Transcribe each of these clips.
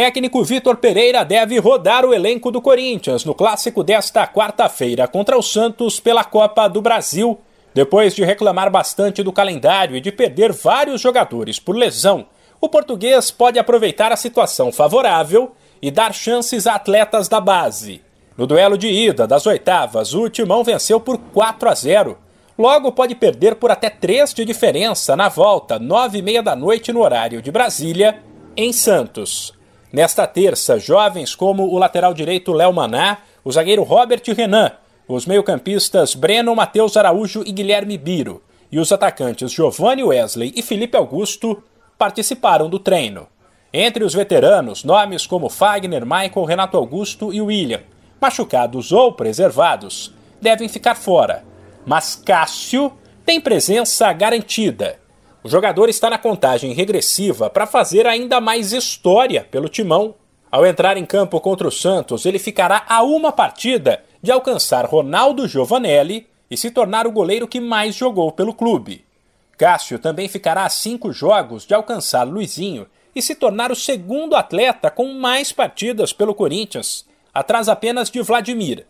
Técnico Vitor Pereira deve rodar o elenco do Corinthians no clássico desta quarta-feira contra o Santos pela Copa do Brasil, depois de reclamar bastante do calendário e de perder vários jogadores por lesão. O português pode aproveitar a situação favorável e dar chances a atletas da base. No duelo de ida das oitavas, o Timão venceu por 4 a 0. Logo pode perder por até 3 de diferença na volta, 9 e meia da noite no horário de Brasília, em Santos. Nesta terça, jovens como o lateral direito Léo Maná, o zagueiro Robert Renan, os meio-campistas Breno, Matheus Araújo e Guilherme Biro, e os atacantes Giovanni Wesley e Felipe Augusto participaram do treino. Entre os veteranos, nomes como Fagner, Michael, Renato Augusto e William, machucados ou preservados, devem ficar fora. Mas Cássio tem presença garantida o jogador está na contagem regressiva para fazer ainda mais história pelo timão. Ao entrar em campo contra o Santos, ele ficará a uma partida de alcançar Ronaldo Giovanelli e se tornar o goleiro que mais jogou pelo clube. Cássio também ficará a cinco jogos de alcançar Luizinho e se tornar o segundo atleta com mais partidas pelo Corinthians, atrás apenas de Vladimir.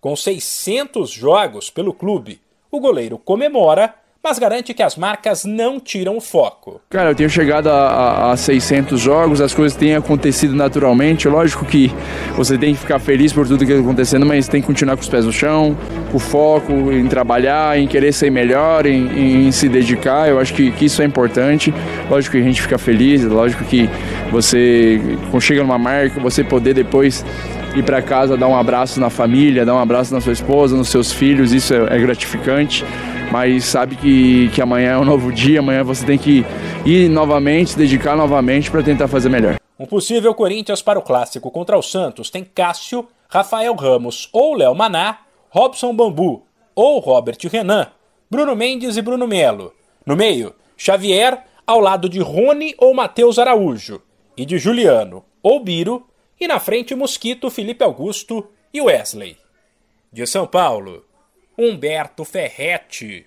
Com 600 jogos pelo clube, o goleiro comemora mas garante que as marcas não tiram o foco. Cara, eu tenho chegado a, a 600 jogos, as coisas têm acontecido naturalmente. Lógico que você tem que ficar feliz por tudo que está acontecendo, mas tem que continuar com os pés no chão, com foco em trabalhar, em querer ser melhor, em, em se dedicar. Eu acho que, que, isso é importante. Lógico que a gente fica feliz, lógico que você, chega numa marca, você poder depois ir para casa dar um abraço na família, dar um abraço na sua esposa, nos seus filhos, isso é, é gratificante mas sabe que, que amanhã é um novo dia, amanhã você tem que ir novamente, dedicar novamente para tentar fazer melhor. Um possível Corinthians para o clássico contra o Santos tem Cássio, Rafael Ramos ou Léo Maná, Robson Bambu ou Robert Renan, Bruno Mendes e Bruno Melo. No meio, Xavier ao lado de Rony ou Matheus Araújo, e de Juliano ou Biro, e na frente Mosquito, Felipe Augusto e Wesley. De São Paulo, Humberto Ferretti.